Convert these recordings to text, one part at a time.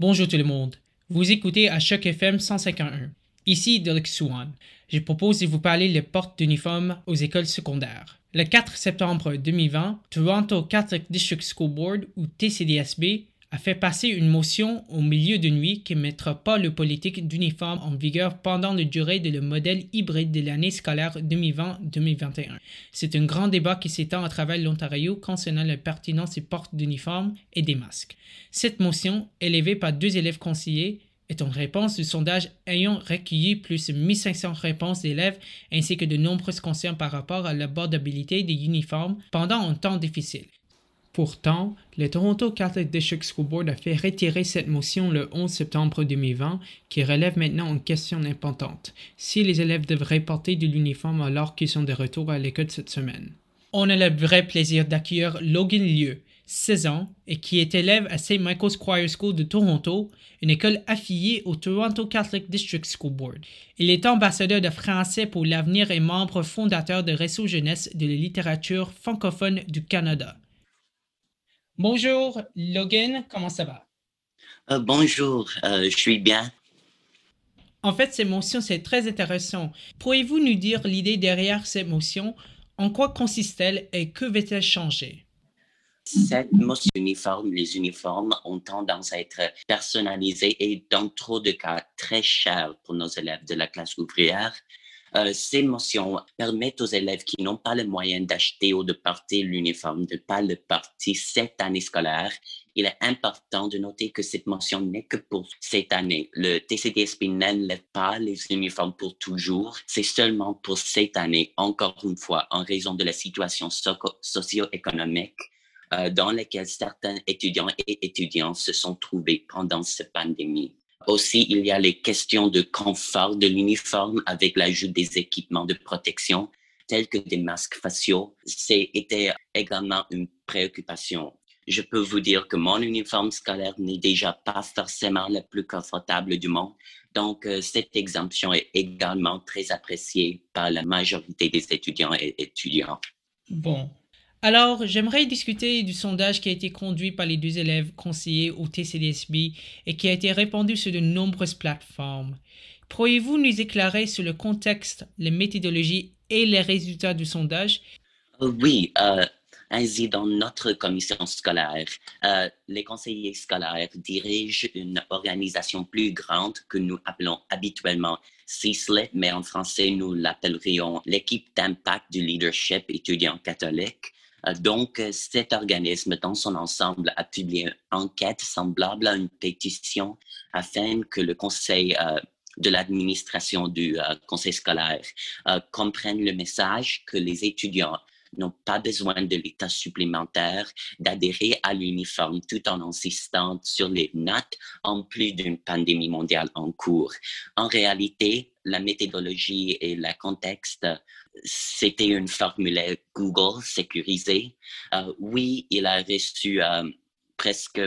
Bonjour tout le monde. Vous écoutez à Choc FM 151. Ici Derek Swan. Je propose de vous parler des portes d'uniforme aux écoles secondaires. Le 4 septembre 2020, Toronto Catholic District School Board, ou TCDSB, a fait passer une motion au milieu de nuit qui ne mettra pas le politique d'uniforme en vigueur pendant la durée de le modèle hybride de l'année scolaire 2020-2021. C'est un grand débat qui s'étend à travers l'Ontario concernant la pertinence des portes d'uniforme et des masques. Cette motion, élevée par deux élèves conseillers, est en réponse du sondage ayant recueilli plus de 1500 réponses d'élèves ainsi que de nombreuses concerns par rapport à l'abordabilité des uniformes pendant un temps difficile. Pourtant, le Toronto Catholic District School Board a fait retirer cette motion le 11 septembre 2020, qui relève maintenant une question importante si les élèves devraient porter de l'uniforme alors qu'ils sont de retour à l'école cette semaine? On a le vrai plaisir d'accueillir Logan Lieu, 16 ans, et qui est élève à St. Michael's Choir School de Toronto, une école affiliée au Toronto Catholic District School Board. Il est ambassadeur de français pour l'avenir et membre fondateur de Réseau Jeunesse de la littérature francophone du Canada. Bonjour, Logan, comment ça va? Euh, bonjour, euh, je suis bien. En fait, cette motion, c'est très intéressant. Pourriez-vous nous dire l'idée derrière cette motion? En quoi consiste-t-elle et que va-t-elle changer? Cette motion uniforme, les uniformes ont tendance à être personnalisés et dans trop de cas très chers pour nos élèves de la classe ouvrière. Euh, ces motions permettent aux élèves qui n'ont pas les moyens d'acheter ou de porter l'uniforme de ne pas le porter cette année scolaire. Il est important de noter que cette motion n'est que pour cette année. Le TCDSP n'enlève pas les uniformes pour toujours. C'est seulement pour cette année, encore une fois, en raison de la situation socio-économique euh, dans laquelle certains étudiants et étudiantes se sont trouvés pendant cette pandémie. Aussi, il y a les questions de confort de l'uniforme avec l'ajout des équipements de protection tels que des masques faciaux. C'était également une préoccupation. Je peux vous dire que mon uniforme scolaire n'est déjà pas forcément le plus confortable du monde. Donc, euh, cette exemption est également très appréciée par la majorité des étudiants et étudiantes. Bon, alors, j'aimerais discuter du sondage qui a été conduit par les deux élèves conseillers au TCDSB et qui a été répandu sur de nombreuses plateformes. Pourriez-vous nous éclairer sur le contexte, les méthodologies et les résultats du sondage? Oui, euh, ainsi dans notre commission scolaire, euh, les conseillers scolaires dirigent une organisation plus grande que nous appelons habituellement CISLE, mais en français nous l'appellerions l'équipe d'impact du leadership étudiant catholique. Euh, donc, euh, cet organisme dans son ensemble a publié une enquête semblable à une pétition afin que le conseil euh, de l'administration du conseil scolaire comprenne le message que les étudiants n'ont pas besoin de l'état supplémentaire d'adhérer à l'uniforme tout en insistant sur les notes en plus d'une pandémie mondiale en cours. En réalité, la méthodologie et le contexte, c'était une formulaire Google sécurisée. Euh, oui, il a reçu euh, presque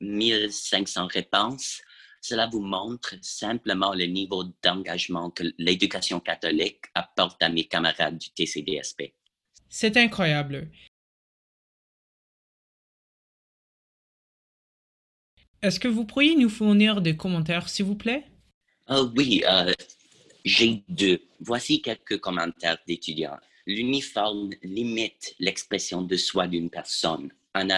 1500 euh, réponses. Cela vous montre simplement le niveau d'engagement que l'éducation catholique apporte à mes camarades du TCDSP. C'est incroyable. Est-ce que vous pourriez nous fournir des commentaires, s'il vous plaît? Uh, oui, uh, j'ai deux. Voici quelques commentaires d'étudiants. L'uniforme limite l'expression de soi d'une personne. En,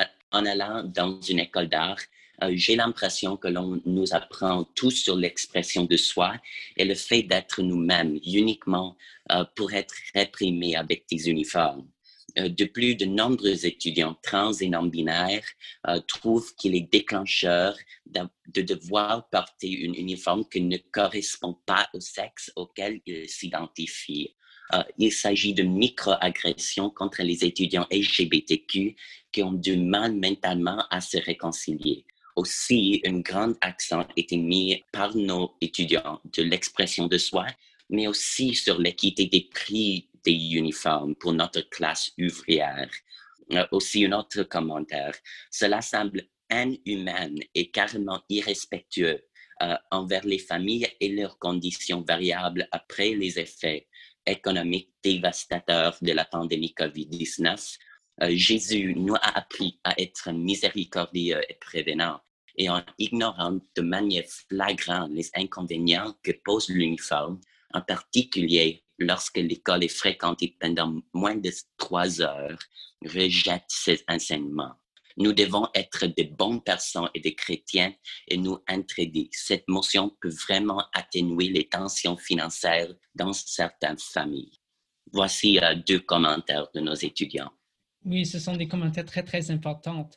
allant dans une école d'art, uh, j'ai l'impression que l'on nous apprend tout sur l'expression de soi et le fait d'être nous-mêmes uniquement pour être réprimé avec des uniformes. Euh, de plus, de nombreux étudiants trans et non-binaires euh, trouvent qu'il est déclencheur de, devoir porter une uniforme qui ne correspond pas au sexe auquel ils s'identifient. Euh, il s'agit de microagressions contre les étudiants LGBTQ qui ont du mal mentalement à se réconcilier. Aussi, un grand accent été mis par nos étudiants de l'expression de soi, mais aussi sur l'équité des prix des uniformes pour notre classe ouvrière. Euh, aussi un autre commentaire. Cela semble inhumain et carrément irrespectueux euh, envers les familles et leurs conditions variables après les effets économiques dévastateurs de la pandémie COVID-19. Euh, Jésus nous a appris à être miséricordieux et prévenant. et en ignorant de manière flagrante les inconvénients que pose l'uniforme, en particulier lorsque l'école est fréquentée pendant moins de trois heures, rejette ces enseignements. Nous devons être de bonnes personnes et des chrétiens et nous entraider. Cette motion peut vraiment atténuer les tensions financières dans certaines familles. Voici euh, deux commentaires de nos étudiants. Oui, ce sont des commentaires très, très importants.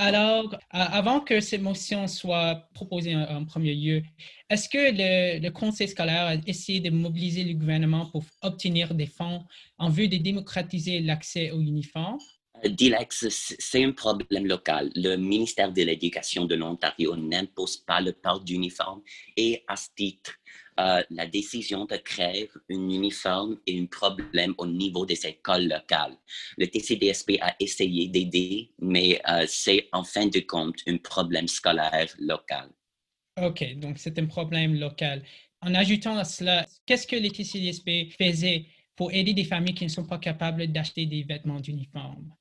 Alors, avant que cette motion soit proposée en, premier lieu, est-ce que le, le, conseil scolaire a essayé de mobiliser le gouvernement pour obtenir des fonds en vue de démocratiser l'accès aux uniformes? Dilex, c'est un problème local. Le ministère de l'Éducation de l'Ontario n'impose pas le port d'uniforme et à ce titre, euh, la décision de créer un uniforme est un problème au niveau des écoles locales. Le TCDSP a essayé d'aider, mais euh, c'est en fin de compte un problème scolaire local. OK, donc c'est un problème local. En ajoutant à cela, qu'est-ce que le TCDSP faisait pour aider des familles qui ne sont pas capables d'acheter des vêtements d'uniforme?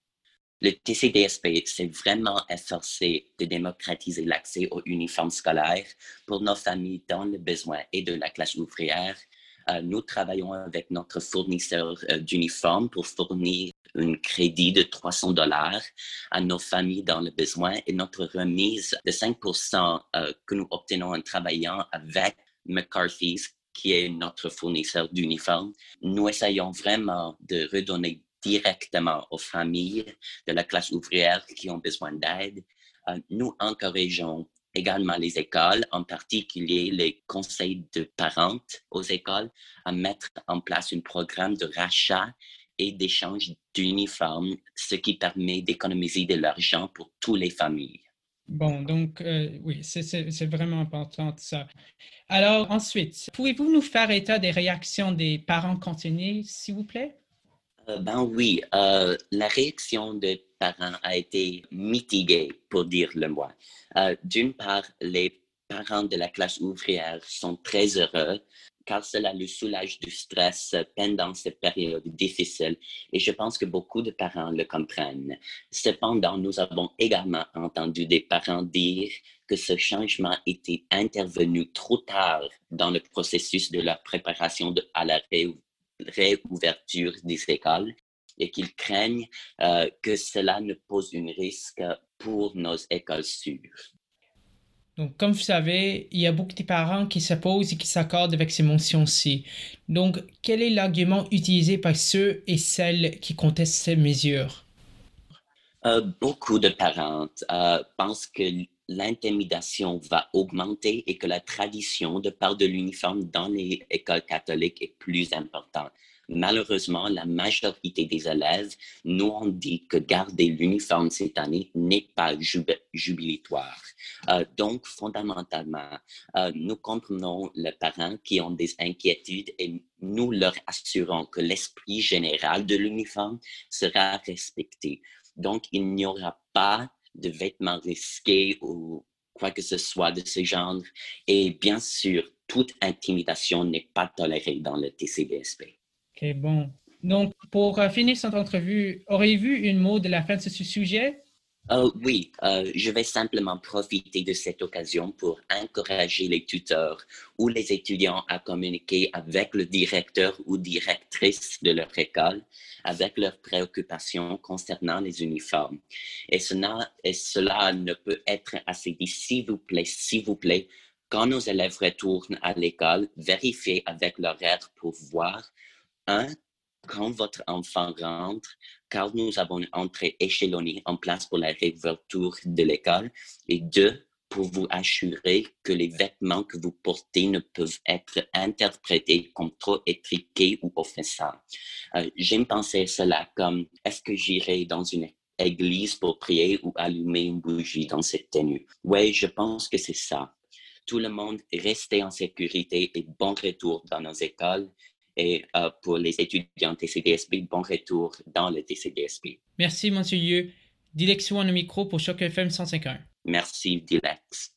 Le TCDSP s'est vraiment efforcé de démocratiser l'accès aux uniformes scolaires pour nos familles dans le besoin et de la classe ouvrière. Euh, nous travaillons avec notre fournisseur euh, d'uniformes pour fournir un crédit de 300 dollars à nos familles dans le besoin et notre remise de 5% euh, que nous obtenons en travaillant avec McCarthy's, qui est notre fournisseur d'uniformes. Nous essayons vraiment de redonner directement aux familles de la classe ouvrière qui ont besoin d'aide. Euh, nous encourageons également les écoles, en particulier les conseils de parents aux écoles, à mettre en place un programme de rachat et d'échange d'uniformes, ce qui permet d'économiser de l'argent pour toutes les familles. Bon, donc euh, oui, c'est vraiment important ça. Alors ensuite, pouvez-vous nous faire état des réactions des parents concernés, s'il vous plaît? Euh, ben oui, euh, la réaction des parents a été mitigée, pour dire le moins. Euh, d'une part, les parents de la classe ouvrière sont très heureux car cela le soulage du stress pendant cette période difficile et je pense que beaucoup de parents le comprennent. Cependant, nous avons également entendu des parents dire que ce changement était intervenu trop tard dans le processus de la préparation de, à la réouverture des écoles et qu'ils craignent euh, que cela ne pose un risque pour nos écoles sûres. Donc, comme vous savez, il y a beaucoup de parents qui s'opposent et qui s'accordent avec ces mentions-ci. Donc, quel est l'argument utilisé par ceux et celles qui contestent ces mesures? Euh, beaucoup de parents euh, pensent que l'intimidation va augmenter et que la tradition de part de l'uniforme dans les écoles catholiques est plus importante. Malheureusement, la majorité des élèves nous ont dit que garder l'uniforme cette année n'est pas jubilatoire. Euh, donc, fondamentalement, euh, nous comprenons les parents qui ont des inquiétudes et nous leur assurons que l'esprit général de l'uniforme sera respecté. Donc, il n'y aura pas de vêtements risqués ou quoi que ce soit de ce genre. Et bien sûr, toute intimidation n'est pas tolérée dans le TCDSP. OK, bon. Donc, pour euh, finir cette entrevue, auriez-vous une mot de la fin de ce sujet? Euh, oui, euh, je vais simplement profiter de cette occasion pour encourager les tuteurs ou les étudiants à communiquer avec le directeur ou directrice de leur école avec leurs préoccupations concernant les uniformes. Et cela, et cela ne peut être assez dit, s'il vous plaît, s'il vous plaît, quand nos élèves retournent à l'école, vérifiez avec leur aide pour voir, un, quand votre enfant rentre, car nous avons une entrée échelonnée en place pour la réouverture de l'école, et deux, pour vous assurer que les vêtements que vous portez ne peuvent être interprétés comme trop étriqués ou offensants. Euh, J'aime penser cela comme est-ce que j'irai dans une église pour prier ou allumer une bougie dans cette tenue? Oui, je pense que c'est ça. Tout le monde restez en sécurité et bon retour dans nos écoles et euh, pour les étudiants TCDSB, bon retour dans le TCDSB. Merci, monsieur Lieu. Direction au micro pour Choc FM 151. Merci, Dilex.